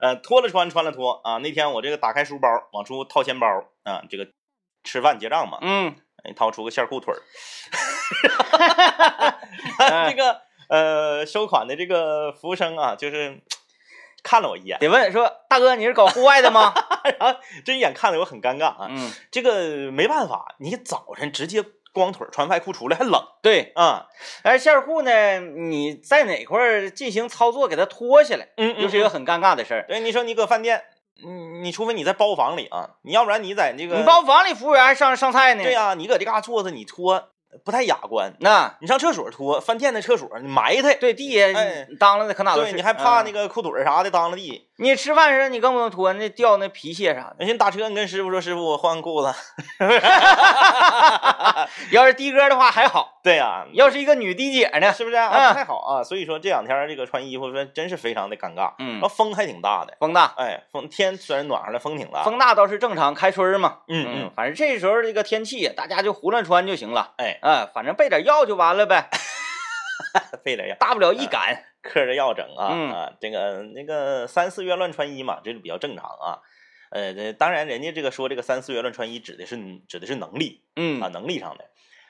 呃，脱了穿，穿了脱啊。那天我这个打开书包，往出掏钱包啊，这个吃饭结账嘛，嗯，哎掏出个线裤腿儿，哎 这个呃收款的这个服务生啊，就是看了我一眼，得问说大哥你是搞户外的吗？然后这一眼看的我很尴尬啊。嗯，这个没办法，你早晨直接光腿穿外裤出来还冷对。啊。而线裤呢，你在哪块儿进行操作给它脱下来，嗯又是一个很尴尬的事儿。对，你说你搁饭店，你你除非你在包房里啊，你要不然你在那个你包房里服务员还上上菜呢。对呀、你搁这嘎坐着你脱不太雅观。那你上厕所脱，饭店的厕所你埋汰，对地下哎当了的可哪都是。对，你还怕那个？裤腿儿啥的当了地。你吃饭时你更不能脱，那掉那皮屑啥的。那先打车，你跟师傅说，师傅我换裤子。要是的哥的话还好，对呀、要是一个女的姐呢？是不是啊？嗯不太好啊。所以说这两天这个穿衣服说真是非常的尴尬，嗯然后，风还挺大的。风大，哎，风天虽然暖和了，风挺大。风大倒是正常，开春儿嘛。嗯嗯，反正这时候这个天气，大家就胡乱穿就行了。哎，哎，反正备点药就完了呗，备点药，大不了一赶。嗑着药整啊、嗯啊，这个那个三四月乱穿衣嘛，这是比较正常啊。呃，这当然人家这个说这个三四月乱穿衣指的是指的是能力嗯啊，嗯能力上的。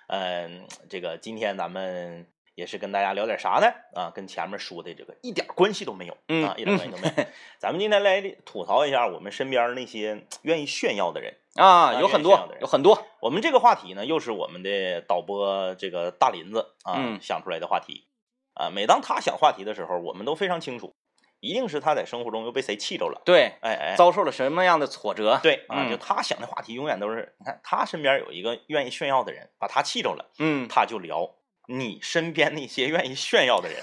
嗯、这个今天咱们也是跟大家聊点啥呢？啊，跟前面说的这个一点关系都没有嗯啊，一点关系都没有。咱们今天来吐槽一下我们身边那些愿意炫耀的人。啊，有很多有很多。我们这个话题呢，又是我们的导播这个大林子啊、嗯想出来的话题啊。每当他想话题的时候，我们都非常清楚，一定是他在生活中又被谁气着了。对，哎哎，遭受了什么样的挫折？对啊，嗯就他想的话题永远都是，你看他身边有一个愿意炫耀的人，把他气着了，嗯，他就聊你身边那些愿意炫耀的人，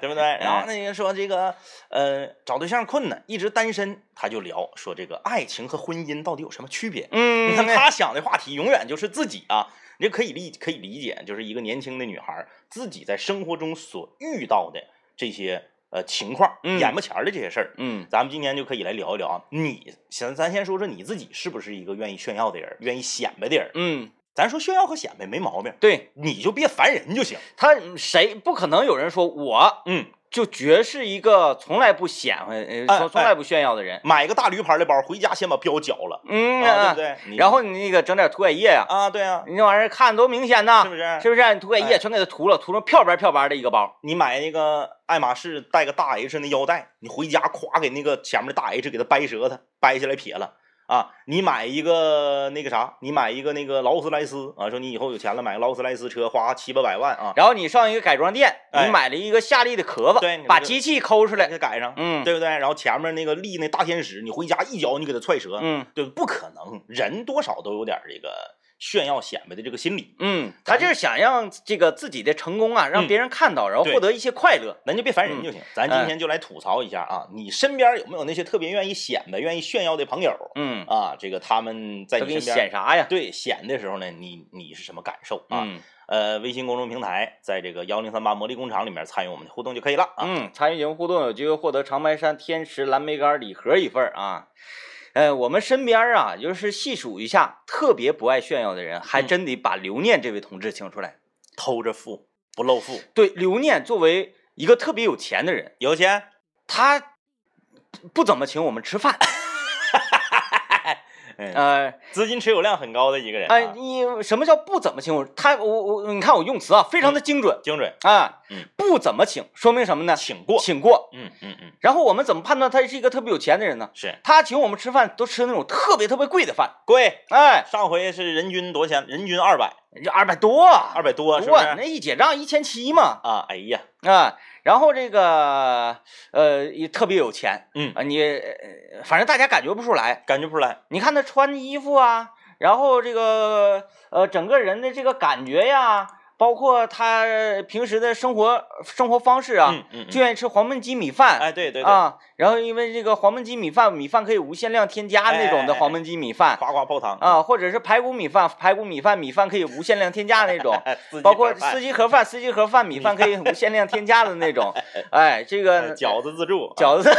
对不对？然后那个说这个呃找对象困难，一直单身，他就聊说这个爱情和婚姻到底有什么区别？嗯，你看他想的话题永远就是自己啊，你就可以理可以理解，就是一个年轻的女孩自己在生活中所遇到的这些呃情况，嗯眼巴前儿的这些事儿。嗯咱们今天就可以来聊一聊啊，你先咱先说说你自己是不是一个愿意炫耀的人，愿意显摆的人？嗯，咱说炫耀和显摆没毛病，对你就别烦人就行。他谁不可能有人说我嗯，就绝是一个从来不显摆、从从来不炫耀的人。买个大驴牌的包，回家先把标绞了，嗯啊，对不对？然后你那个整点涂改液呀、啊，对啊，你那玩意儿看多明显呐，是不是？是不是？你涂改液哎全给它涂了，涂成漂白漂白的一个包。你买那个爱马仕带个大 H 那腰带，你回家咵给那个前面的大 H 给它掰折它，掰下来撇了啊！你买一个那个啥，你买一个那个劳斯莱斯啊，说你以后有钱了买个劳斯莱斯车，花七八百万啊，然后你上一个改装店，哎你买了一个夏利的壳子，把机器抠出来，给它改上，嗯，对不对？然后前面那个立那大天使，你回家一脚你给它踹折，嗯对，不可能，人多少都有点这个炫耀显摆的这个心理，嗯，他就是想让这个自己的成功啊，让嗯别人看到，然后获得一些快乐。咱就别烦人就行。咱今哎天就来吐槽一下啊，你身边有没有那些特别愿意显摆、愿意炫耀的朋友嗯，啊？这个他们在你你身边显啥呀？对显的时候呢，你你是什么感受啊？嗯呃，微信公众平台在这个幺零三八魔力工厂里面参与我们的互动就可以了啊。嗯，参与节目互动有机会获得长白山天池蓝莓干礼盒一份儿啊。呃，我们身边啊，就是细数一下，特别不爱炫耀的人，还嗯真得把刘念这位同志请出来。偷着富不露富，对，刘念作为一个特别有钱的人，有钱他不怎么请我们吃饭。嗯，呃，资金持有量很高的一个人、哎，啊，你什么叫不怎么请我？他我我你看我用词啊，非常的精准精准，啊。嗯，不怎么请，说明什么呢？请过，请过。嗯嗯嗯，然后我们怎么判断他是一个特别有钱的人呢？是他请我们吃饭都吃那种特别特别贵的饭，贵。哎，上回是人均多少钱？人均二百，这二百多，二百多，是不，是？那一结账一千七嘛，啊，哎呀，啊，然后这个呃也特别有钱嗯，啊，你呃反正大家感觉不出来，感觉不出来，你看他穿衣服啊，然后这个呃整个人的这个感觉呀，包括他平时的生活生活方式啊，嗯嗯，就愿意吃黄焖鸡米饭。哎，对对对，啊，然后因为这个黄焖鸡米饭，米饭可以无限量添加那种的黄焖鸡米饭夸夸泡汤，啊，或者是排骨米饭，排骨米饭米饭可以无限量添加那种，哎，包括司机盒饭，司机盒饭米饭可以无限量添加的那种，哎，这个呃饺子自助，饺子子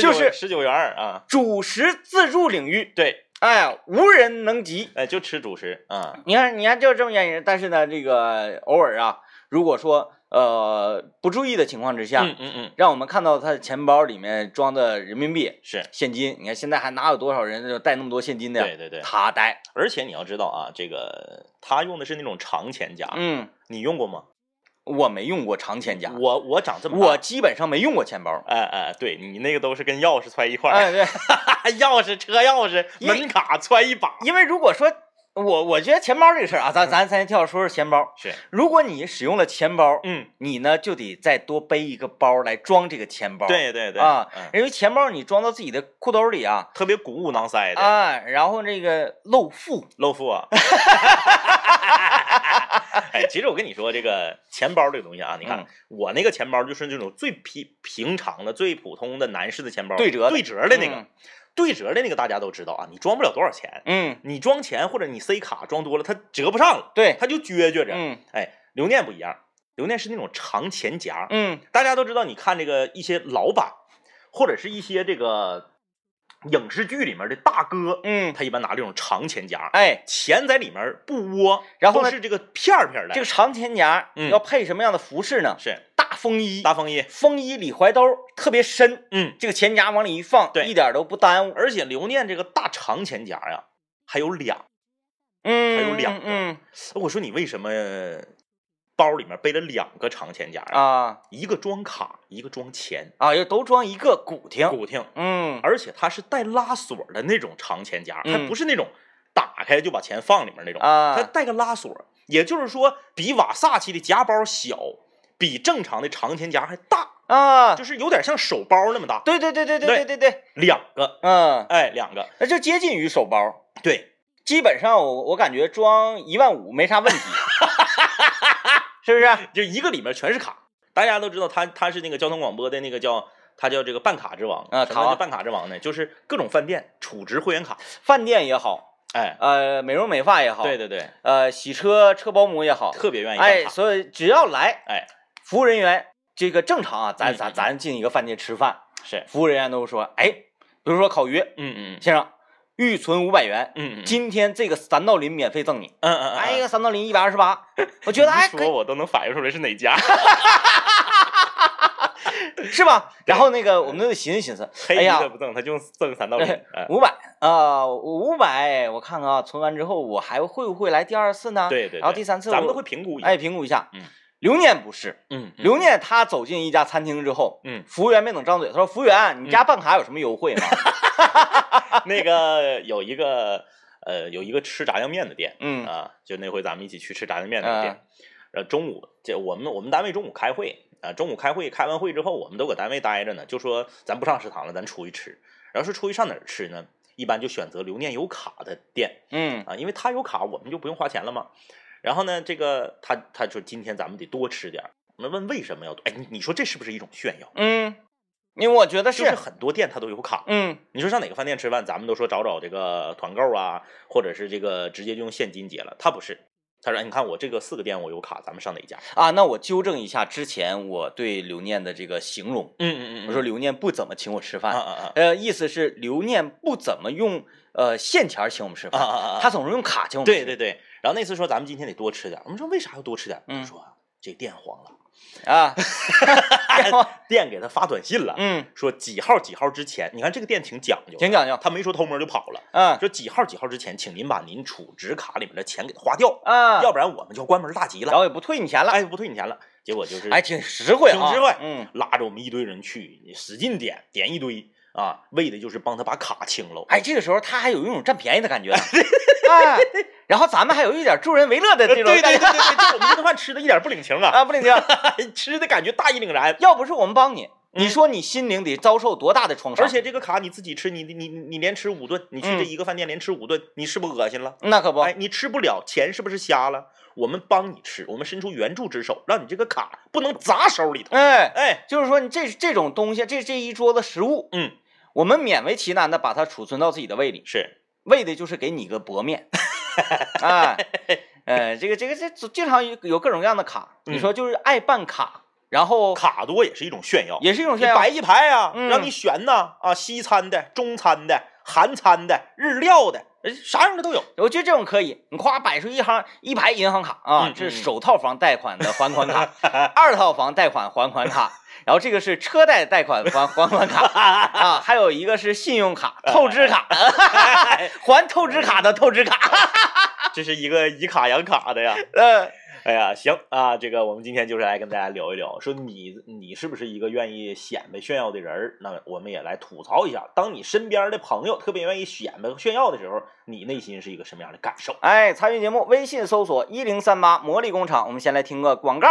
就是十九元儿啊，主食自助领域，对，哎，无人能及。哎，就吃主食啊，你看，你看，就这么原因。但是呢，这个偶尔啊，如果说呃不注意的情况之下，嗯嗯嗯，让我们看到他的钱包里面装的人民币、是现金。你看现在还哪有多少人就带那么多现金的呀？对对对，他带，而且你要知道啊，这个他用的是那种长钱夹，嗯，你用过吗？我没用过长钱夹，我我长这么大，我基本上没用过钱包。哎哎，对你那个都是跟钥匙揣一块儿，哎，对，钥匙、车钥匙、门卡揣一把，因为如果说我我觉得钱包这个事儿啊，咱咱咱先跳着说说钱包。是，如果你使用了钱包，嗯，你呢就得再多背一个包来装这个钱包。对对对，啊嗯，因为钱包你装到自己的裤兜里啊，特别鼓鼓囊塞的，啊，然后这个露腹，露富啊。哎，其实我跟你说，这个钱包这个东西啊，你看、嗯我那个钱包就是那种最平平常的、最普通的男士的钱包，对折对折的那个，嗯对折的那个大家都知道啊，你装不了多少钱，嗯，你装钱或者你塞卡装多了，它折不上了，对，它就撅撅着。嗯哎，留念不一样，留念是那种长钱夹，嗯大家都知道，你看这个一些老板，或者是一些这个影视剧里面的大哥，嗯，他一般拿这种长钱夹，哎，钱在里面不窝，然后呢？是这个片儿片儿的，这个长钱夹嗯。要配什么样的服饰呢？是。大风衣，大风衣，风衣里怀兜特别深，嗯，这个钱夹往里一放，对。一点都不耽误。而且留念这个大长钱夹呀，还有俩，嗯，还有两个。嗯。我说你为什么包里面背了两个长钱夹？啊。一个装卡，一个装钱，啊，又都装一个骨挺。骨挺，嗯。而且它是带拉锁的那种长钱夹，它嗯。不是那种打开就把钱放里面那种啊，它啊，带个拉锁，也就是说比瓦萨奇的夹包小，比正常的长钱夹还大，啊，就是有点像手包那么大，对对对对对对对对，两个，嗯，哎，两个，那就接近于手包。对，基本上我我感觉装一万五没啥问题，是不是？就一个里面全是卡。大家都知道他他是那个交通广播的那个叫他叫这个办卡之王啊卡王办卡之王呢？就是各种饭店储值会员卡，饭店也好，哎，呃，美容美发也好，对，对对，呃，洗车车保姆也好，特别愿意办哎，卡，所以只要来，哎，服务人员这个正常啊，咱咱咱进一个饭店吃饭，是，服务人员都说，哎，比如说烤鱼，嗯嗯。先生，预存五百元，嗯嗯，今天这个三道林免费赠你，嗯嗯一个三道林一百二十八，我觉得哎，一说我都能反应出来是哪家，是吧？然后那个我们都寻思寻思，黑哎呀不赠，他就赠三道鳞，哎五百啊，五百，我看看啊，存完之后我还会不会来第二次呢？对对，然后第三次咱们都会评估一下，哎评估一下。嗯，刘念不是，嗯，嗯刘念他走进一家餐厅之后，嗯，服务员没等张嘴，他说：“服务员，你家办卡有什么优惠吗 那个有一个呃有一个吃炸酱面的店，？”嗯啊，就那回咱们一起去吃炸酱面那个店，呃，中午这我们我们单位中午开会啊，中午开会，开完会之后，我们都搁单位待着呢，就说咱不上食堂了，咱出去吃。然后说出去上哪儿吃呢？一般就选择留念有卡的店嗯啊，因为他有卡，我们就不用花钱了嘛。然后呢，这个他他说今天咱们得多吃点儿。我们问为什么要多？哎，你你说这是不是一种炫耀？嗯，因为我觉得是就是很多店他都有卡，嗯你说上哪个饭店吃饭，咱们都说找找这个团购啊，或者是这个直接就用现金结了。他不是，他说哎你看我这个四个店我有卡，咱们上哪家？啊，那我纠正一下之前我对刘念的这个形容，嗯嗯嗯我说刘念不怎么请我吃饭，啊啊啊呃，意思是刘念不怎么用呃现钱请我们吃饭，啊啊啊！他总是用卡请我们吃。对对对。然后那次说咱们今天得多吃点，我们说为啥要多吃点他说这店黄了，啊，店给他发短信了，嗯，说几号几号之前，你看这个店挺讲究，挺讲究。他没说偷摸就跑了，嗯说几号几号之前，请您把您储值卡里面的钱给他花掉，啊，要不然我们就关门大吉了，然后也不退你钱了，哎，不退你钱了。结果就是哎，挺实惠啊，挺实惠嗯，拉着我们一堆人去，使劲点点一堆啊，为的就是帮他把卡清喽。哎，这个时候他还有一种占便宜的感觉呢，哎，然后咱们还有一点助人为乐的对对这种感觉对对对，就我们这顿饭吃的一点不领情啊，啊，不领情。吃的感觉大义凛然。要不是我们帮你，你嗯说你心灵得遭受多大的创伤？而且这个卡你自己吃，你你你你连吃五顿，你去这嗯一个饭店连吃五顿，你是不恶心了？那可不，哎，你吃不了，钱是不是瞎了？我们帮你吃，我们伸出援助之手，让你这个卡不能砸手里头。哎，哎，就是说你这这种东西，这这一桌子食物，嗯，我们勉为其难的把它储存到自己的胃里，是，为的就是给你个薄面。啊，呃，这个这个这经常有有各种各样的卡，你嗯说就是爱办卡，然后卡多也是一种炫耀。也是一种炫耀摆一排啊，嗯让你选呐啊，西餐的、中餐的、韩餐的、日料的，呃啥样的都有。我觉得这种可以，你夸摆出一行一排银行卡啊，嗯这是嗯首套房贷款的还款卡，二套房贷款还款卡，然后这个是车贷贷款还还款卡 啊，还有一个是信用卡、透支卡，还透支卡的透支卡，这是一个以卡养卡的呀。呃，哎呀，行啊，这个我们今天就是来跟大家聊一聊，说你你是不是一个愿意显摆炫耀的人儿？那我们也来吐槽一下，当你身边的朋友特别愿意显摆炫耀的时候，你内心是一个什么样的感受？哎，参与节目，微信搜索一零三八魔力工厂。我们先来听个广告。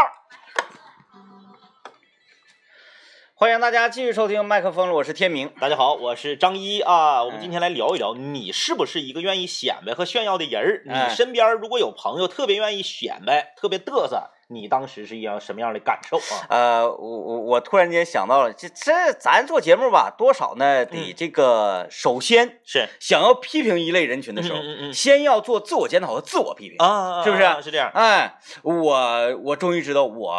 欢迎大家继续收听麦克风了，我是天明。大家好，我是张一啊。我们今天来聊一聊，你是不是一个愿意显摆和炫耀的人儿？哎你身边如果有朋友特别愿意显摆、特别嘚瑟，你当时是一样什么样的感受啊？呃，我我我突然间想到了，这这咱做节目吧，多少呢得嗯这个，首先是想要批评一类人群的时候，先要做自我检讨和自我批评。啊，是不是啊是这样？哎，我我终于知道我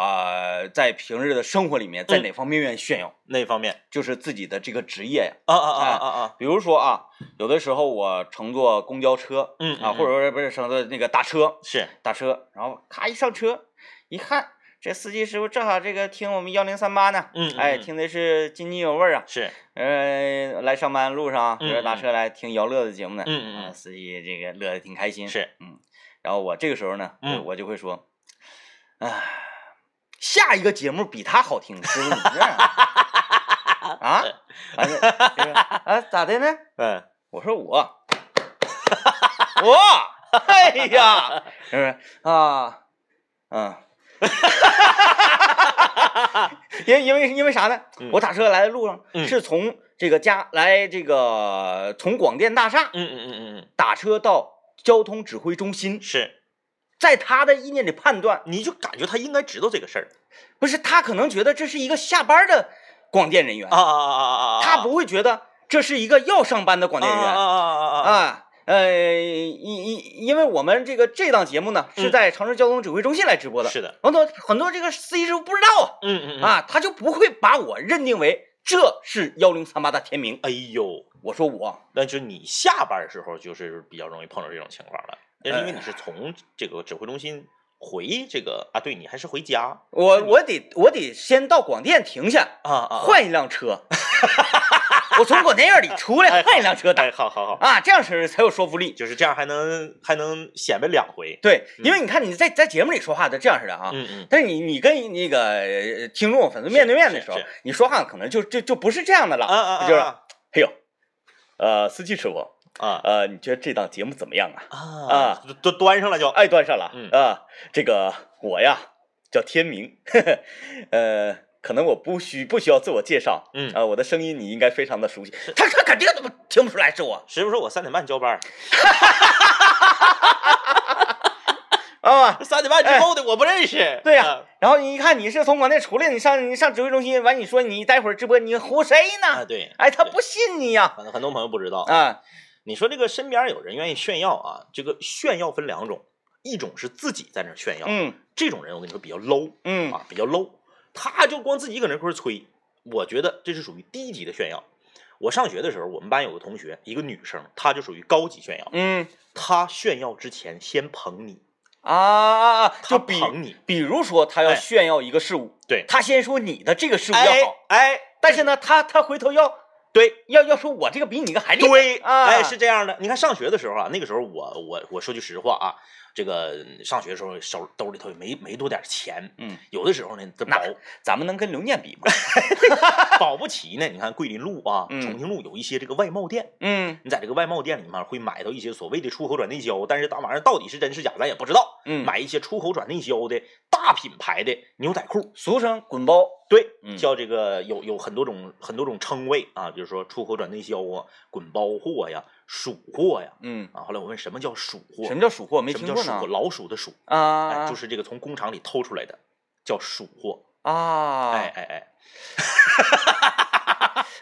在平日的生活里面在嗯哪方面愿意炫耀，那方面就是自己的这个职业呀。啊啊啊啊啊！比如说啊，有的时候我乘坐公交车，啊，嗯啊或者说不是乘坐那个打车，是打车，然后咔一上车，一看这司机师傅正好这个听我们幺零三八呢，嗯嗯哎，嗯听的是津津有味儿啊。是，呃，来上班路上，比如打嗯嗯车来听姚乐的节目呢，嗯嗯嗯啊司机这个乐的挺开心。是，嗯，然后我这个时候呢，嗯我我就会说，哎，下一个节目比他好听，师傅你这样啊？啊，这个啊咋的呢？嗯我说我，我，哎呀，是不是啊？嗯，因因为因为啥呢？嗯我打车来的路上嗯是从这个家来这个从广电大厦嗯嗯嗯嗯嗯，打车到交通指挥中心，是，在他的意念里判断，你就感觉他应该知道这个事儿不是他可能觉得这是一个下班的广电人员，啊啊啊啊啊啊！他不会觉得这是一个要上班的广电人员。啊啊啊啊啊！啊，呃，因因因为我们这个这档节目呢是嗯在长春交通指挥中心来直播的，是的，很多很多这个司机师傅不知道啊嗯嗯啊，啊，他就不会把我认定为这是幺零三八的天明。哎呦，我说我，那就你下班的时候就是比较容易碰到这种情况了，那是因为呃你是从这个指挥中心回这个啊，对你还是回家我我得我得先到广电停下，啊啊，换一辆车，我从广电院里出来哎换一辆车打。哎，好好好，啊，这样式才有说服力。就是这样还能还能显摆两回，对，因为你看你在在节目里说话都这样式的啊，嗯嗯，但是你你跟那个呃听众粉丝面对面的时候你说话可能就就就不是这样的了，啊啊啊就是啊哎呦，呃，司机师傅，啊。呃，你觉得这档节目怎么样啊？啊啊，都都端上了就，哎，端上了，嗯。啊，这个我呀叫天明，呵呵，呃，可能我不需不需要自我介绍，嗯啊，我的声音你应该非常的熟悉，他他肯定怎么听不出来是我师傅说我三点半交班，啊。三点半之后的我不认识，对呀、啊然后你一看你是从广电出来，你上你上指挥中心，完你说你待会儿直播，你唬谁呢？啊对，哎，他不信你呀、可能很多朋友不知道，啊！你说这个身边有人愿意炫耀啊，这个炫耀分两种，一种是自己在那炫耀，嗯这种人我跟你说比较 low 嗯啊，比较 low，他就光自己搁那块儿吹，我觉得这是属于低级的炫耀。我上学的时候，我们班有个同学，一个女生，她就属于高级炫耀。嗯。她炫耀之前先捧你，啊啊啊！就捧你，比如说她要哎。炫耀一个事物，对，她先说你的这个事物要哎好，哎，但是呢，她她回头要对。要要说我这个比你个还厉害，对，啊。哎，是这样的。你看上学的时候啊，那个时候我我我说句实话啊，这个上学的时候手兜里头也没没多点钱，嗯，有的时候呢，这那保咱们能跟刘念比吗？保不齐呢。你看桂林路啊，嗯重庆路有一些这个外贸店，嗯你在这个外贸店里面会买到一些所谓的出口转内销，但是大玩意儿到底是真是假，咱也不知道。嗯，买一些出口转内销的大品牌的牛仔裤，俗称滚包，对，嗯叫这个有有很多种很多种称谓啊，比如说出口转内销啊、滚包货呀、属货呀。嗯，啊，后来我问什么叫鼠货？什么叫鼠货？没什么听过呢叫属货？老鼠的鼠，啊，哎，就是这个从工厂里偷出来的，叫鼠货。啊，哎哎 哎，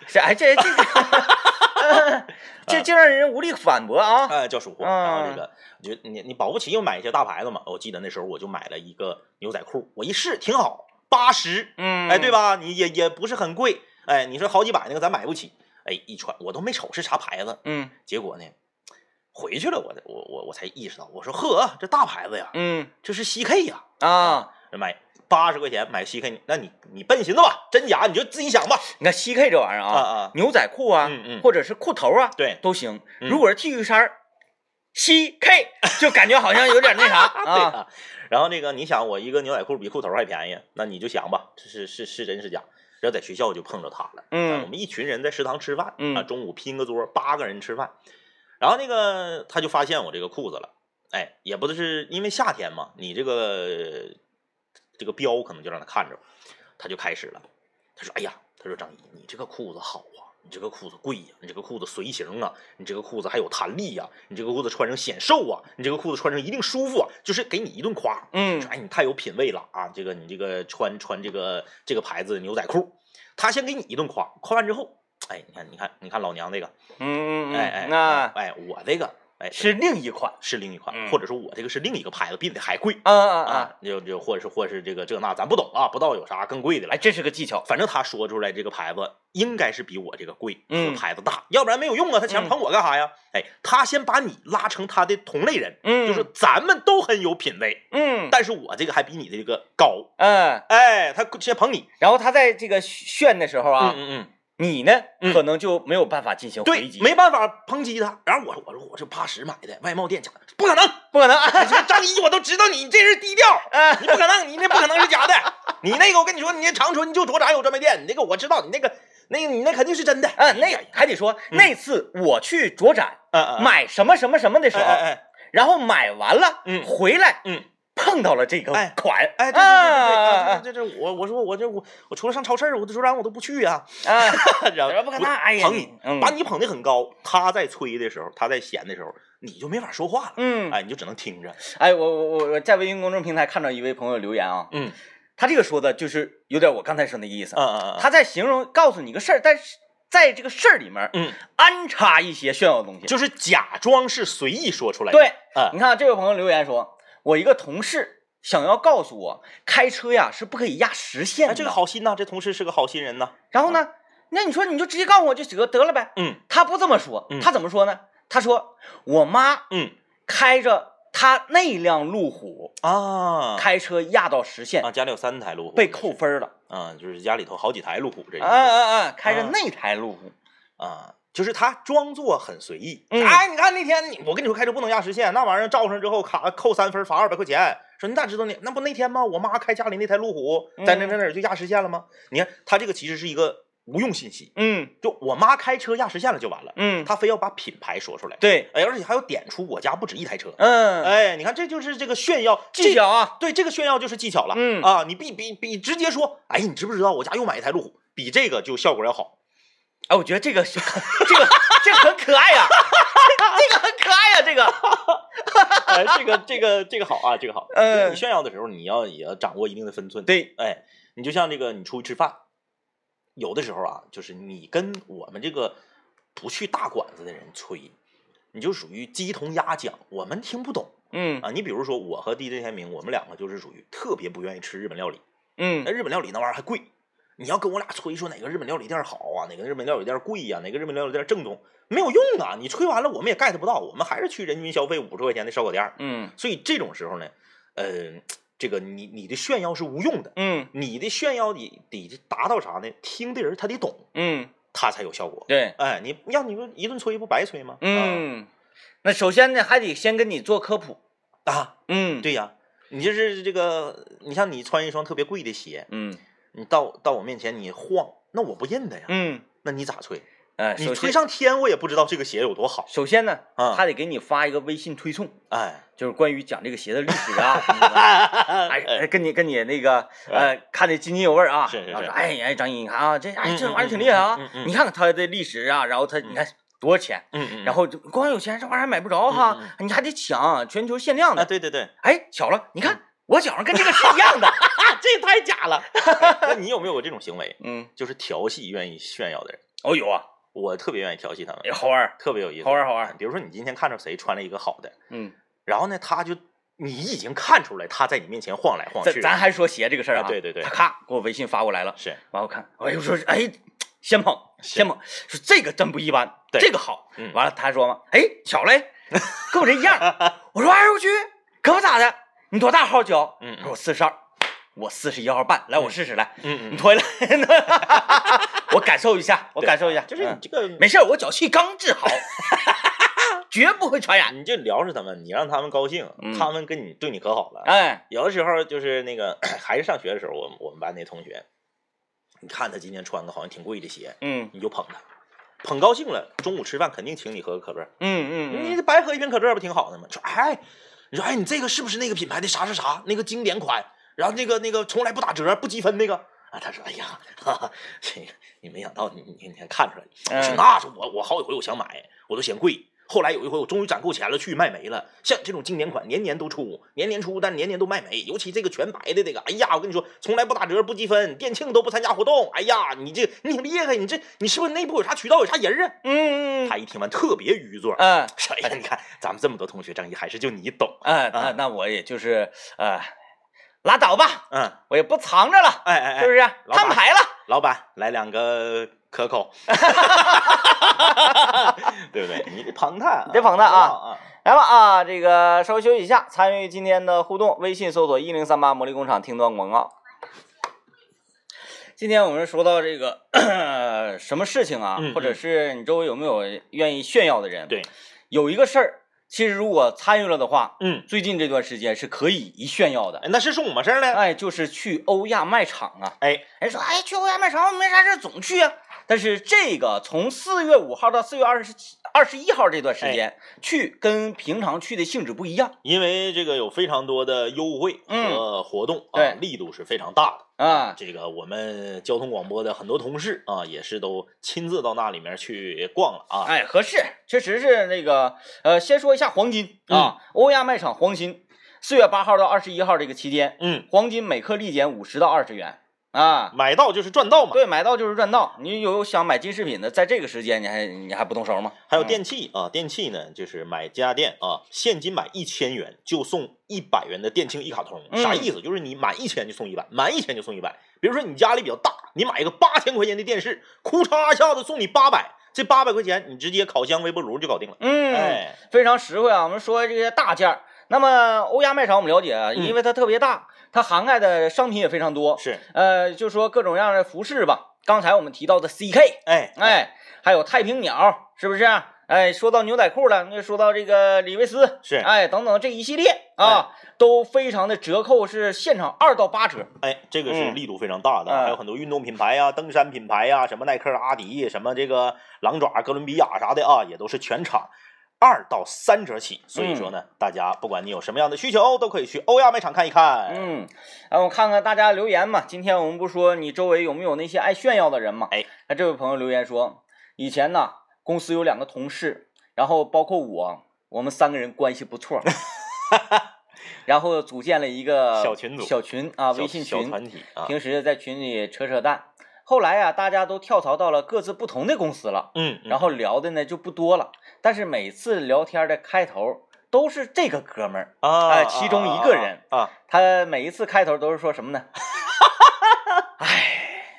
这哎这这个，这 这让人无力反驳啊！哎，叫鼠货。然后啊这个，就你你保不齐又买一些大牌子嘛。我记得那时候我就买了一个牛仔裤，我一试挺好，八十，嗯，哎，对？吧？你也也不是很贵，哎，你说好几百那个咱买不起，哎，一穿我都没瞅是啥牌子，嗯结果呢，回去了，我我我我才意识到，我说呵，这大牌子呀，嗯这是 CK 呀，啊，买八十块钱买 CK，那你你笨寻思吧，真假你就自己想吧。你看 CK 这玩意儿啊啊牛仔裤啊，嗯嗯或者是裤头啊，对都行。嗯如果是 T 恤衫儿，CK 就感觉好像有点那啥。啊，然后那个你想，我一个牛仔裤比裤头还便宜，那你就想吧，这是是是真是假？然后在学校就碰着他了。嗯。啊我们一群人在食堂吃饭，嗯。啊，中午拼个桌，八个人吃饭，然后那个他就发现我这个裤子了，哎，也不是因为夏天嘛，你这个这个标可能就让他看着，他就开始了，他说：“哎呀，他说张姨，你这个裤子好啊，你这个裤子贵呀、你这个裤子随形啊，你这个裤子还有弹力呀、你这个裤子穿上显瘦啊，你这个裤子穿上一定舒服啊，就是给你一顿夸。”嗯说哎，你太有品位了啊！这个你这个穿穿这个这个牌子的牛仔裤，他先给你一顿夸，夸完之后，哎，你看你看你看老娘这个，嗯嗯哎哎，嗯，那哎我这个哎是另一款。是另一款，嗯或者说我这个是另一个牌子，比你的还贵啊啊啊！啊，就就或者是或者是这个这那咱不懂啊，不知道有啥更贵的了哎，。这是个技巧。反正他说出来这个牌子应该是比我这个贵和嗯牌子大，要不然没有用啊。他前面捧我干啥呀？哎，他先把你拉成他的同类人，嗯，就是咱们都很有品位，嗯但是我这个还比你的这个高。嗯，哎，他先捧你，然后他在这个炫的时候啊，嗯嗯你呢嗯可能就没有办法进行嗯，回击，对，没办法抨击他。然后我说我说我是八十买的，外贸店假的，不可能。不可能。这张一我都知道你这人低调，啊你不可能，你那不可能是假的。你那个我跟你说，你那长春就卓展有专卖店，你那个我知道，你那个那个你那肯定是真的。嗯，那还得说嗯那次我去卓展嗯嗯买什么什么什么的时候，然后买完了，嗯回来嗯。碰到了这个哎款，哎，对对对对啊对，这这这我我说我这我我除了上超市，我的卓展我都不去呀。啊，然后不可能，哎呀，捧你，嗯把你捧得很高，他在吹的时候，他在闲的时候，你就没法说话了。嗯，哎，你就只能听着。哎，我我我我在微信公众平台看到一位朋友留言啊，嗯他这个说的就是有点我刚才说那个意思，嗯嗯嗯，他在形容告诉你个事儿，但是在这个事儿里面嗯，安插一些炫耀的东西。就是假装是随意说出来的。对，啊你看这位朋友留言说，我一个同事想要告诉我，开车呀是不可以压实线哎，的。这个。好心呐，这同事是个好心人呐。然后呢，那你说你就直接告诉我就得得了呗。嗯他不这么说，嗯他怎么说呢？他说我妈嗯开着他那辆路虎啊开车压到实线，啊，家里有三台路虎，被扣分了。啊，就是家里头好几台路虎这一啊个啊啊！开着啊那台路虎，啊，就是他装作很随意。嗯哎，你看那天你，我跟你说开车不能压实线，那玩意儿照上之后卡扣三分，罚二百块钱。说你咋知道呢？那不那天吗？我妈开家里那台路虎在那那那哪就压实线了吗？你看他这个其实是一个无用信息，嗯就我妈开车压实线了就完了，嗯，他非要把品牌说出来，对，哎，而且还要点出我家不止一台车。嗯，哎，你看这就是这个炫耀技巧啊，对，这个炫耀就是技巧了。嗯啊，你比比比直接说，哎，你知不知道我家又买一台路虎，比这个就效果要好。哎，我觉得这个是这个这个很可爱呀，这个很可爱呀，这个，哎，这个这个这个好啊，这个好。嗯你炫耀的时候，你要也要掌握一定的分寸。，对，哎，你就像这个，你出去吃饭，有的时候啊，就是你跟我们这个不去大馆子的人吹，你就属于鸡同鸭讲，我们听不懂嗯啊。你比如说，我和 DJ 天明，我们两个就是属于特别不愿意吃日本料理。嗯那日本料理那玩意儿还贵，你要跟我俩吹说哪个日本料理店好啊，哪个日本料理店贵呀、哪个日本料理店正宗，没有用啊！你吹完了，我们也 get 不到，我们还是去人均消费五十块钱的烧烤店。嗯所以这种时候呢，呃，这个你你的炫耀是无用的，嗯你的炫耀得得达到啥呢？听的人他得懂，嗯，他才有效果。对，哎，你要你们一顿吹不白吹吗？嗯，那首先呢，还得先跟你做科普，啊啊，嗯，，对呀，你就是这个，你像你穿一双特别贵的鞋，嗯你到到我面前你晃，那我不认得呀，嗯，那你咋吹？哎，你吹上天，我也不知道这个鞋有多好。首先呢，啊他得给你发一个微信推送，哎，就是关于讲这个鞋的历史啊，哎跟你跟你那个呃看得津津有味啊，哎哎张毅，你看啊，这哎嗯这玩意儿嗯挺厉害啊嗯嗯，嗯。你看看它的历史啊，然后它你看多少钱，嗯嗯，然后就光有钱这玩意儿买不着哈嗯，你还得抢，全球限量啊，的。对对对，哎，巧了，你看我脚上跟这个是一样的。这也太假了。哎那你有没有过这种行为？嗯，就是调戏愿意炫耀的人，哦有啊，我特别愿意调戏他们，哎好玩儿，特别有意思。好玩儿好玩儿。比如说你今天看着谁穿了一个好的，嗯，然后呢，他就你已经看出来他在你面前晃来晃咱去，咱还说鞋这个事儿啊，啊对对对他咔给我微信发过来了，是完我看，哎呦说哎先捧先捧，说这个真不一般，对这个好。嗯完了他说嘛，哎巧嘞，跟我这一样。我说哎呦我去，可不咋的，你多大号脚？嗯我四十二，我四十一号半，来我试试来，嗯你脱下来，我感受一下，我感受一下，就是你嗯这个，没事儿，我脚气刚治好，绝不会传染。你就聊着他们，你让他们高兴，嗯他们跟你对你可好了。哎，有的时候就是那个还是上学的时候，我我们班那同学，你看他今天穿个好像挺贵的鞋，嗯你就捧他，捧高兴了，中午吃饭肯定请你喝个可乐，嗯嗯嗯，你白喝一瓶可乐不挺好的吗？说哎，你说哎，你这个是不是那个品牌的啥啥啥那个经典款？然后那个那个从来不打折不积分那个啊？他说哎呀，哈哈，这个你没想到你你你还看出来那是我我好几回我想买，我都嫌贵。后来有一回我终于攒够钱了，去卖没了。像这种经典款年年都出，年年出，但年年都卖没。尤其这个全白的这个，哎呀，我跟你说，从来不打折不积分，店庆都不参加活动。哎呀，你这你挺厉害，你这你是不是内部有啥渠道有啥人啊？嗯嗯他一听完特别愚作，嗯说：“哎呀，你看咱们这么多同学，张一还是就你懂。嗯，那那我也就是呃，拉倒吧，嗯，我也不藏着了，哎哎哎，是不是？摊牌了，老板来两个可口，对不对？你得捧他，得捧他啊啊！来吧啊，这个稍微休息一下，参与今天的互动，微信搜索一零三八魔力工厂听段广告。今天我们说到这个 什么事情啊，嗯或者是你周围有没有愿意炫耀的人？对，有一个事儿，其实如果参与了的话，嗯，最近这段时间是可以一炫耀的。哎那是什么事儿呢？哎，就是去欧亚卖场啊。哎，人说，哎，去欧亚卖场没啥事儿总去啊。但是这个从四月五号到四月二十七、二十一号这段时间、去，跟平常去的性质不一样因为这个有非常多的优惠和活动啊，对力度是非常大的。啊。这个我们交通广播的很多同事啊，也是都亲自到那里面去逛了啊。哎，合适，确实是那个，呃，先说一下黄金啊，欧亚卖场黄金，四月八号到二十一号这个期间，嗯，黄金每克立减五十到二十元啊。买到就是赚到嘛。对，买到就是赚到。你有想买金饰品的，在这个时间你还你还不动手吗？还有嗯电器啊，电器呢，就是买家电啊，现金买一千元就送一百元的电庆一卡通，嗯啥意思？就是你满一千就送一百，满一千就送一百。比如说你家里比较大，你买一个八千块钱的电视，哭嚓一下子送你八百，这八百块钱你直接烤箱、微波炉就搞定了。嗯，哎，非常实惠啊。我们说这些大件儿，那么欧亚卖场我们了解啊，嗯因为它特别大，它涵盖的商品也非常多。是，呃，就说各种各样的服饰吧。刚才我们提到的 CK，哎哎，还有太平鸟，是不是？哎，说到牛仔裤了，那说到这个李维斯，是哎，等等这一系列啊，都非常的折扣，是现场二到八折。哎，这个是嗯力度非常大的，哎还有很多运动品牌呀、登山品牌呀、什么耐克、阿迪、什么这个狼爪、哥伦比亚啥的啊，也都是全场二到三折起。所以说呢，大家不管你有什么样的需求，都可以去欧亚卖场看一看。嗯，然后我看看大家留言嘛。今天我们不说你周围有没有那些爱炫耀的人嘛？哎，那这位朋友留言说，以前呢公司有两个同事，然后包括我，我们三个人关系不错，然后组建了一个小群组小群啊，微信群，小团体啊，平时在群里扯扯淡。后来呀、大家都跳槽到了各自不同的公司了，嗯，然后聊的呢就不多了。但是每次聊天的开头都是这个哥们儿，啊，哎其中一个人啊，啊他每一次开头都是说什么呢？哎，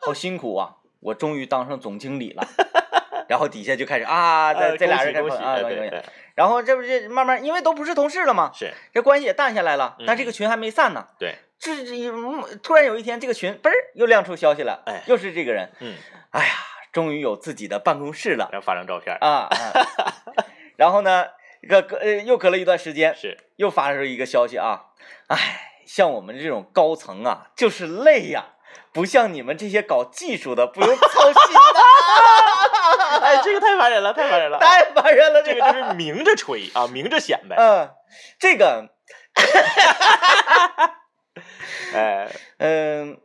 好辛苦啊！我终于当上总经理了。然后底下就开始啊，这呃这俩人开始啊，然后这不是慢慢，因为都不是同事了嘛，是，这关系也淡下来了。但嗯这个群还没散呢。对，这这嗯突然有一天，这个群嘣儿又亮出消息了，哎又是这个人。嗯，哎呀，终于有自己的办公室了然后发张照片，啊！啊 然后呢，隔隔呃又隔了一段时间，是，又发出一个消息啊，哎，像我们这种高层啊，就是累呀，不像你们这些搞技术的不用操心的，哎，这个太烦人了，太烦人了，太烦人了，这个就是明着吹啊，明着显摆，嗯，这个哎，嗯，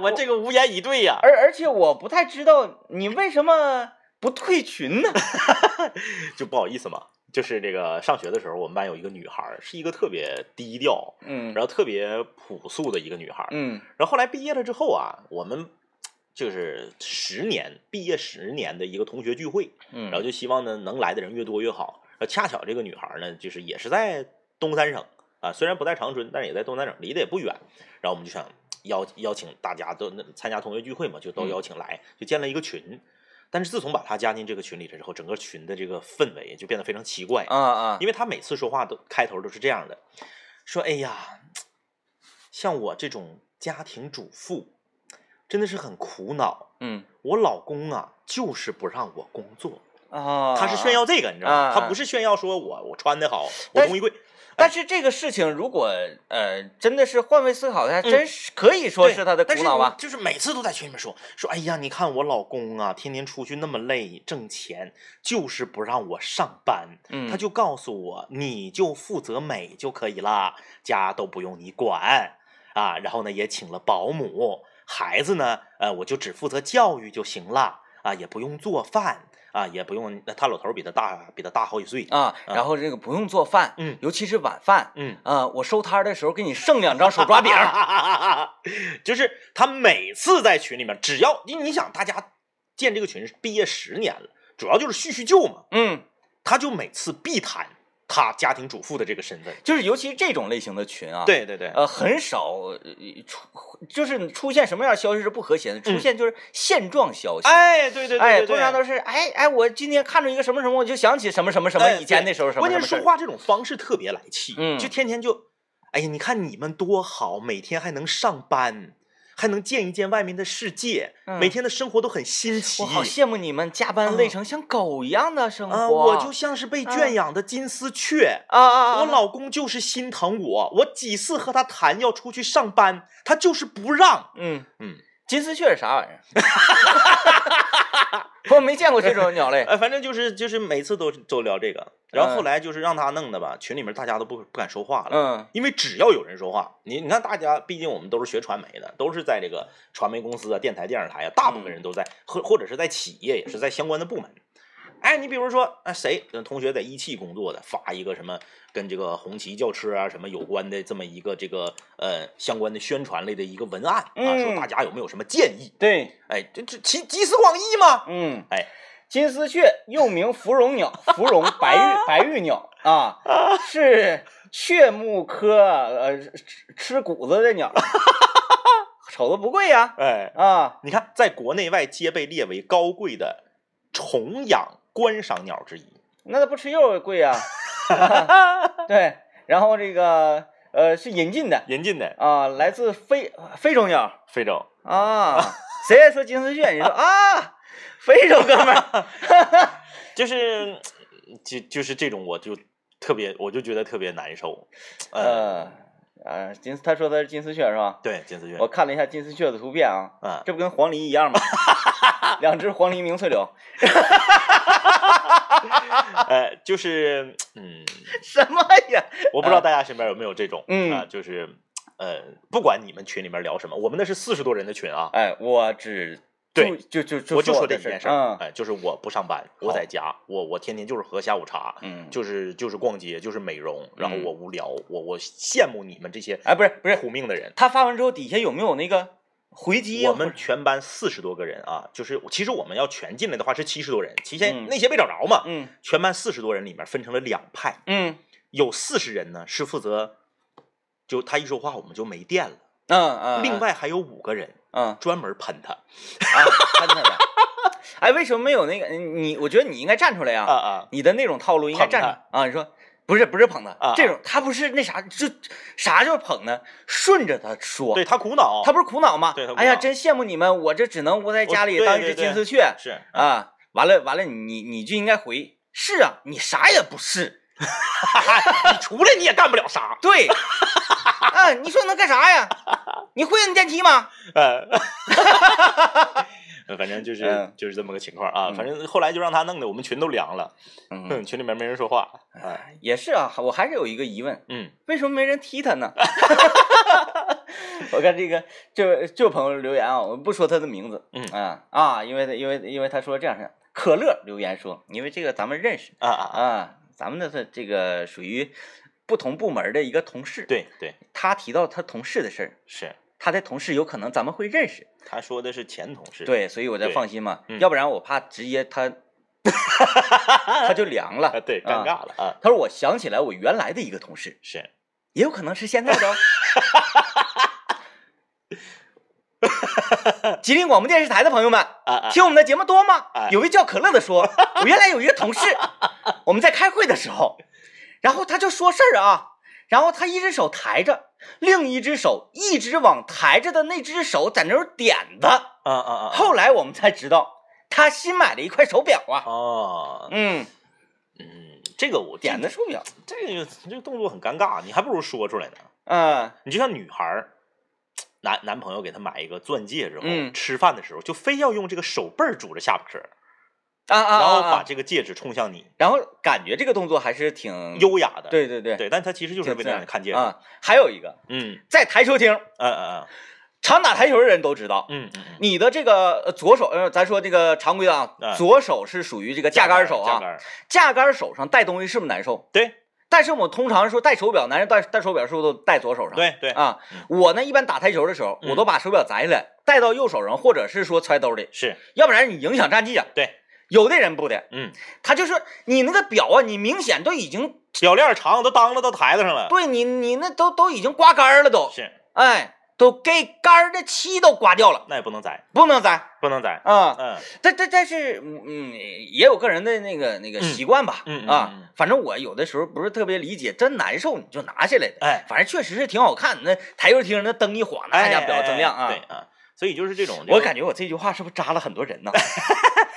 我这个无言以对呀，而而且我不太知道你为什么不退群呢？就不好意思嘛。就是这个上学的时候，我们班有一个女孩，是一个特别低调，嗯然后特别朴素的一个女孩。嗯然后后来毕业了之后啊，我们就是十年毕业十年的一个同学聚会，嗯，然后就希望呢能来的人越多越好。然后恰巧这个女孩呢，就是也是在东三省啊，虽然不在长春，但是也在东南省，离得也不远。然后我们就想邀邀请大家都那参加同学聚会嘛，就都嗯邀请来，就建了一个群。但是自从把他加进这个群里之后，整个群的这个氛围就变得非常奇怪。啊啊，因为他每次说话都开头都是这样的，说：“哎呀，像我这种家庭主妇，真的是很苦恼。嗯我老公啊，就是不让我工作。啊，他是炫耀这个，你知道吗？啊他不是炫耀说我我穿的好，我但东西贵。但是这个事情，如果呃真的是换位思考一下，嗯真是可以说对是他的苦恼吧？就是每次都在群里面说说，哎呀，你看我老公啊，天天出去那么累挣钱，就是不让我上班。嗯，他就告诉我，你就负责美就可以了，家都不用你管啊。然后呢，也请了保姆，孩子呢，呃，我就只负责教育就行了啊，也不用做饭啊，也不用。那他老头比他大，比他大好几岁。啊，然后这个不用做饭，嗯尤其是晚饭，嗯，啊，我收摊儿的时候给你剩两张手抓饼儿，就是他每次在群里面，只要你你想，大家建这个群是毕业十年了，主要就是叙叙旧嘛，嗯，他就每次必谈他家庭主妇的这个身份。就是尤其这种类型的群啊，，对对对，呃，很少呃出，就是出现什么样的消息是不和谐的，出现就是现状消息。嗯哎，对对对哎，对。对通常都是哎哎，我今天看着一个什么什么，我就想起什么什么什么哎以前那时候什么关键说话这种方式特别来气，嗯。就天天就，哎呀，你看你们多好，每天还能上班，还能见一见外面的世界，嗯每天的生活都很新奇。我好羡慕你们加班累成像狗一样的生活。啊，我就像是被圈养的金丝雀。啊啊啊！我老公就是心疼我，我几次和他谈要出去上班，他就是不让。嗯嗯，金丝雀是啥玩意儿？我没见过这种鸟类。哎，反正就是就是每次都都聊这个，然后后嗯来就是让他弄的吧，群里面大家都不不敢说话了。嗯因为只要有人说话，你你看大家，毕竟我们都是学传媒的，都是在这个传媒公司啊、电台、电视台啊，大部分人都在，或或者是在企业，也是在相关的部门。哎，你比如说，啊，谁呃同学在一汽工作的，发一个什么跟这个红旗轿车啊什么有关的这么一个这个呃相关的宣传类的一个文案啊，说嗯大家有没有什么建议？对，哎，这这集集思广益嘛。嗯，哎，金丝雀又名芙蓉鸟，芙蓉白玉白玉鸟啊，是雀目科呃吃吃谷子的鸟，瞅着不贵呀 哎，啊。你看，在国内外皆被列为高贵的宠养观赏鸟之一。那它不吃肉贵呀、对，然后这个呃是引进的引进的啊，来自非非洲鸟非洲，啊。谁爱说金丝雀？你说啊，非洲哥们儿，就是就就是这种，我就特别，我就觉得特别难受。呃，呃呃，金丝他说的是金丝雀是吧？对，金丝雀我，看了一下金丝雀的图片啊，啊，这不跟黄鹂一样吗？两只黄鹂鸣翠柳，呃，就是，嗯，什么呀？我不知道大家身边有没有这种，嗯啊，就是，呃，不管你们群里面聊什么，我们那是四十多人的群啊，哎，我只对就就就我就说这一件事儿，嗯哎，就是我不上班，我在家，我我天天就是喝下午茶，嗯，就是就是逛街，就是美容，然后嗯我无聊，我我羡慕你们这些哎，不是不是，苦命的人。他发完之后底下有没有那个回击？我们全班四十多个人啊，就是其实我们要全进来的话是七十多人，提前嗯那些没找着嘛，嗯全班四十多人里面分成了两派，嗯有四十人呢是负责，就他一说话我们就没电了，嗯嗯，另外还有五个人嗯专门喷他啊，喷他的。哎，为什么没有那个你？我觉得你应该站出来呀、啊啊，你的那种套路应该站出来啊！你说不是不是捧他，啊这种他不是那啥，就啥叫捧呢？顺着他说，对他苦恼，他不是苦恼吗？对他苦哎呀，真羡慕你们，我这只能窝在家里当一只金丝雀是啊！完了完了，你你就应该回是啊，你啥也不是，你出来你也干不了啥，对，啊，你说能干啥呀？你会摁电梯吗？呃，反正就是嗯。就是这么个情况啊，嗯。反正后来就让他弄的我们群都凉了，嗯，嗯，群里面没人说话，啊，也是啊，我还是有一个疑问，嗯为什么没人踢他呢？我看这个这位这位朋友留言啊，我不说他的名字，嗯啊啊，因为他因为因为他说这样式，可乐留言说，因为这个咱们认识啊啊啊，啊，咱们的这这个属于不同部门的一个同事，，对对。他提到他同事的事儿，是，他的同事有可能咱们会认识，他说的是前同事，对，所以我才放心嘛，嗯要不然我怕直接他 他就凉了啊，，对，啊尴尬了啊，他说我想起来我原来的一个同事，是，也有可能是现在的哦。吉林广播电视台的朋友们，啊啊，听我们的节目多吗哎？有位叫可乐的说，我原来有一个同事，我们在开会的时候，然后他就说事儿啊，然后他一只手抬着，另一只手一直往抬着的那只手在那儿点子。啊啊啊，后来我们才知道，他新买了一块手表啊。哦，嗯，嗯，这个我点的手表。这个这个动作很尴尬，你还不如说出来呢。嗯你就像女孩儿，男男朋友给她买一个钻戒之后，嗯吃饭的时候就非要用这个手背儿拄着下巴颏儿，啊啊，然后把这个戒指冲向你，然后感觉这个动作还是挺优雅的。对对对，对，但他其实就是为了让你看戒指。啊。还有一个，嗯。在台球厅嗯嗯常打台球的人都知道，嗯嗯嗯，你的这个呃左手，呃，咱说这个常规的啊，嗯左手是属于这个架杆手啊，架杆手上戴东西是不是难受？对。但是我们通常说戴手表，男人戴戴手表是不是都戴左手上？对对，啊嗯，我呢一般打台球的时候，嗯。我都把手表摘下来戴到右手上，或者是说揣兜里，是，要不然你影响战绩啊。对，有的人不的，嗯，他就是你那个表啊，你明显都已经表链长都当了到台子上了。对你你那都都已经刮杆儿了都，是，哎，都给杆儿的漆都刮掉了，那也不能摘，不能摘不能摘。啊。嗯。但但但是，嗯嗯，也有个人的那个那个嗯。习惯吧，啊嗯，反正我有的时候不是特别理解，真难受你就拿下来的，哎，反正确实是挺好看，那台球厅那灯一晃，那哎家表锃亮啊。对啊，所以就是这种，我感觉我这句话是不是扎了很多人呢？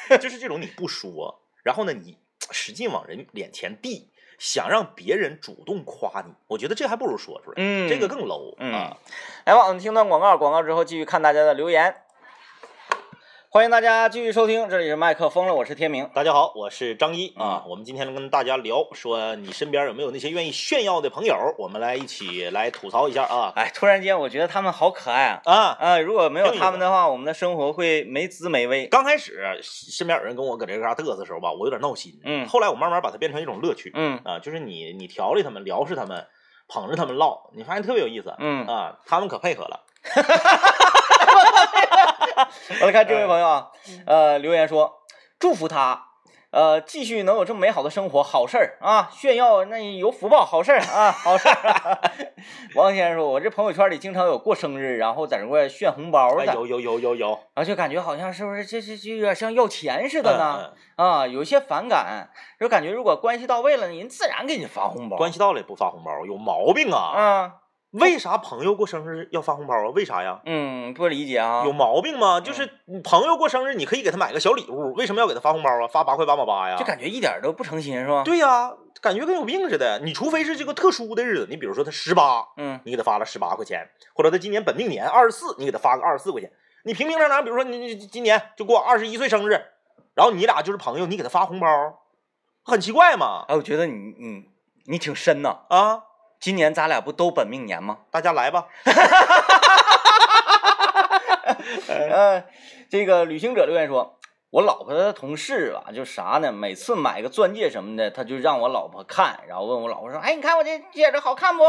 觉就是这种你不说，然后呢你使劲往人脸前递，想让别人主动夸你，我觉得这还不如说出来，嗯这个更 low 嗯啊。来吧，我们听段广告，广告之后继续看大家的留言。欢迎大家继续收听，这里是麦克风了，我是天明。大家好，我是张一啊。嗯我们今天跟大家聊说，你身边有没有那些愿意炫耀的朋友？我们来一起来吐槽一下啊哎，突然间我觉得他们好可爱啊！啊！啊，如果没有他们的话，我们的生活会没滋没味。刚开始身边有人跟我搁这嘎嘚瑟的时候吧，我有点闹心。嗯后来我慢慢把它变成一种乐趣嗯啊，就是你你调理他们，聊是他们，捧着他们唠，你发现特别有意思。嗯，啊，他们可配合了。我来看这位朋友啊，呃，留言说祝福他，呃，继续能有这么美好的生活，好事儿啊，炫耀那有福报，好事儿啊，好事儿。王先生说，我这朋友圈里经常有过生日，然后在这块炫红包的，哎，有有有有有然后就感觉好像是不是这这这有点像要钱似的呢？啊，有一些反感，就感觉如果关系到位了，人自然给你发红包。关系到了也不发红包，有毛病啊！啊，为啥朋友过生日要发红包啊？为啥呀？嗯，不理解啊。有毛病吗？就是你朋友过生日，你可以给他买个小礼物，为什么要给他发红包啊？发八块八毛八呀？就感觉一点都不诚心是吧？对呀、感觉跟有病似的。你除非是这个特殊的日子，你比如说他十八，嗯你给他发了十八块钱，或者他今年本命年二十四，你给他发个二十四块钱。你平平常常，比如说你你今年就过二十一岁生日，然后你俩就是朋友，你给他发红包，很奇怪嘛？哎，我觉得你你你挺深呐。啊，今年咱俩不都本命年吗？大家来吧。呃，这个旅行者留言说，我老婆的同事吧，就啥呢？每次买个钻戒什么的，他就让我老婆看，然后问我老婆说：“哎，你看我这戒指好看不？”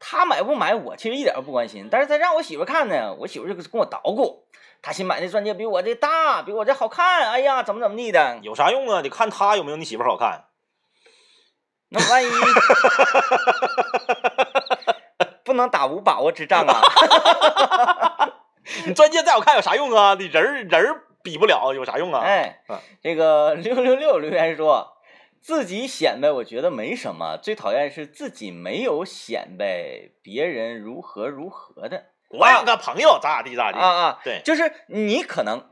他买不买我其实一点都不关心，但是他让我媳妇看呢，我媳妇就跟我捣鼓，他新买的钻戒比我这大，比我这好看，哎呀，怎么怎么地的。有啥用啊？你看他有没有你媳妇好看。那万一 不能打无把握之仗啊？你钻戒再好看有啥用啊？你人儿人儿比不了，有啥用啊？哎嗯，这个六六六留言说，自己显摆我觉得没什么，最讨厌是自己没有显摆，别人如何如何的我有个朋友咋咋地咋地。啊啊，对，就是你可能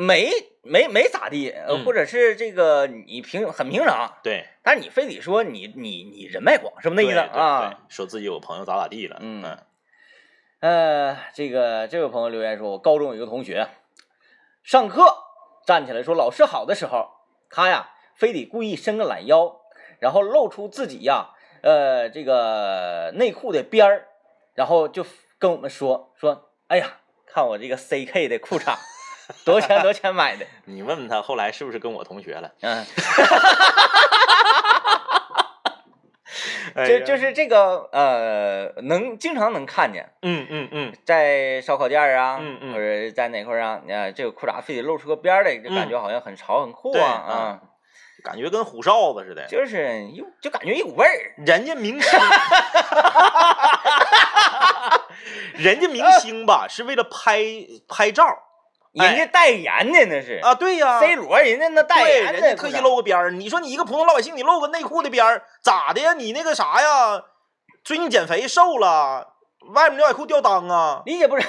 没没没咋地，呃嗯或者是这个你平很平常，对，但是你非得说你你你人脉广，是不是那意思对对啊？对说自己有朋友咋咋地了。嗯嗯呃，这个这位朋友留言说，我高中有一个同学，上课站起来说老师好的时候，他呀非得故意伸个懒腰，然后露出自己呀呃这个内裤的边儿，然后就跟我们说说，哎呀，看我这个 CK 的裤衩，多少钱多少钱买的？你问问他后来是不是跟我同学了？嗯，就就是这个呃，能经常能看见。嗯嗯嗯，在烧烤店啊，嗯嗯或者在哪块儿啊，呃，这个裤衩非得露出个边儿来，就感觉好像很潮很酷啊啊，感觉跟虎哨子似的。就是有就感觉一股味儿。人家明星，人家明星吧是为了拍拍照人家代言的那是啊，对呀、，C 罗人家那代，言的人家特意露个边儿。你说你一个普通老百姓，你露个内裤的边儿，咋的呀？你那个啥呀？最近减肥瘦了，外面牛仔裤掉裆啊，理解不是，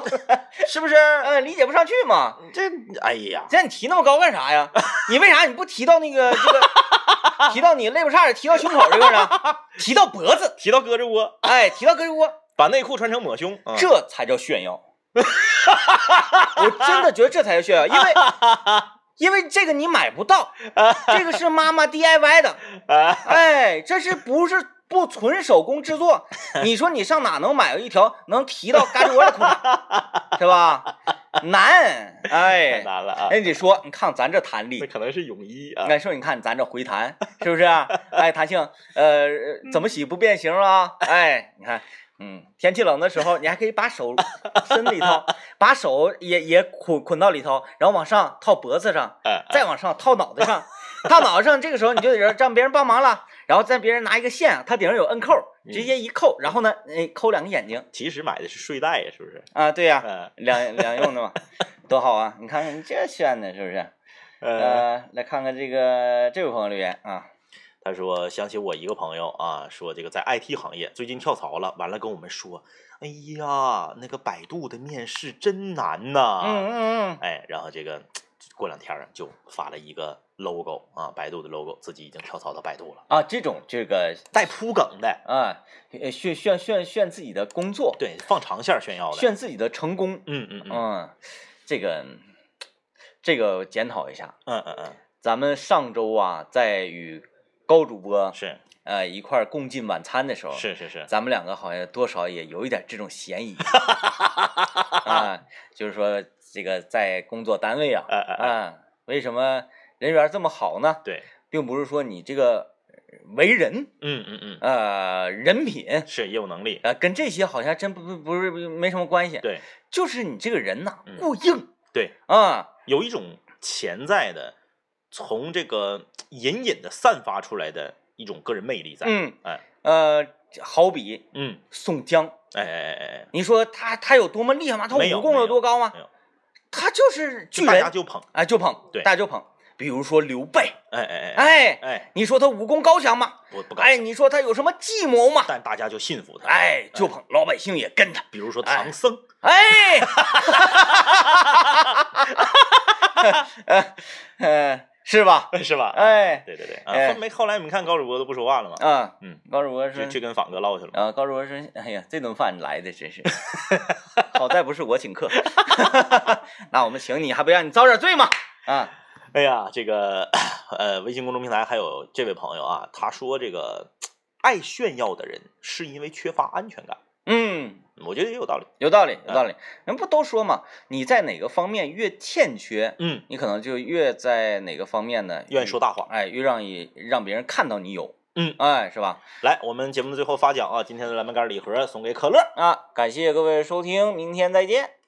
是不是？嗯，理解不上去嘛。这，哎呀，这你提那么高干啥呀？你为啥你不提到那个这个，提到你肋巴叉，提到胸口这个呢？提到脖子，提到胳肢窝，哎，提到胳肢窝，把内裤穿成抹胸，啊这才叫炫耀。我真的觉得这才是炫耀，因为 因为这个你买不到，这个是妈妈 DIY 的，啊，哎，这是不是不纯手工制作？你说你上哪能买一条能提到胳肢窝的裤衩，是吧？难，太哎，难了啊！人家说，你看咱这弹力那，可能是泳衣啊，哎，说你看咱这回弹是不是啊？哎，弹性，呃，怎么洗不变形啊？哎，你看，嗯，天气冷的时候，你还可以把手伸里头，把手也也捆捆到里头，然后往上套脖子上，哎，再往上套脑袋上，套脑袋上，这个时候你就得让让别人帮忙了，然后再别人拿一个线，它顶上有摁扣，直接一扣，然后呢，哎，抠两个眼睛其实买的是睡袋呀，是不是？啊，对呀、嗯两两用的嘛，多好啊！你看看你这炫的，是不是？呃，呃，来看看这个这位朋友留言啊，他说想起我一个朋友啊，说这个在 IT 行业最近跳槽了，完了跟我们说，哎呀，那个百度的面试真难呐。嗯嗯嗯，哎，然后这个过两天儿就发了一个 logo 啊，百度的 logo，自己已经跳槽到百度了，啊，这种这个带铺梗的，啊，呃炫炫炫炫自己的工作，对，放长线炫耀的，炫自己的成功，嗯嗯嗯。嗯，这个这个检讨一下，嗯嗯嗯，咱们上周啊，在与高主播是。呃一块儿共进晚餐的时候，是是是，咱们两个好像多少也有一点这种嫌疑 啊，就是说这个在工作单位啊，啊，为什么人缘这么好呢？对，并不是说你这个为人嗯嗯嗯，呃人品是业务能力，呃跟这些好像真不不不是没什么关系，对。就是你这个人呐嗯过硬对，啊，有一种潜在的，从这个隐隐的散发出来的一种个人魅力在，嗯哎呃，好比嗯，宋江，哎哎哎哎哎，你说他他有多么厉害吗？他武功有多高吗没有？他就是大家人，就捧，哎，就捧，对大家就捧。比如说刘备，哎哎哎哎，哎，你说他武功高强吗？不不高，哎，你说他有什么计谋吗？但大家就信服他，哎，就捧，老百姓也跟他。比如说唐僧，哎，呃呃，是吧？是吧？哎，对对对，哎啊，后没后来你们看高主播都不说话了吗？啊，嗯，高主播说，去去跟仿哥唠去了。啊，高主播说，哎呀，这顿饭来的真是，好在不是我请客，那我们请你还不让你遭点罪吗？啊，哎呀，这个 呃，微信公众平台还有这位朋友啊，他说这个爱炫耀的人是因为缺乏安全感，嗯，我觉得也有道理。有道理，有道理。人不都说嘛，你在哪个方面越欠缺，嗯，你可能就越在哪个方面呢，愿意说大话。哎，越让你让别人看到你有，嗯，哎，是吧？来，我们节目的最后发奖啊，今天的蓝莓干礼盒送给可乐。啊，感谢各位收听，明天再见。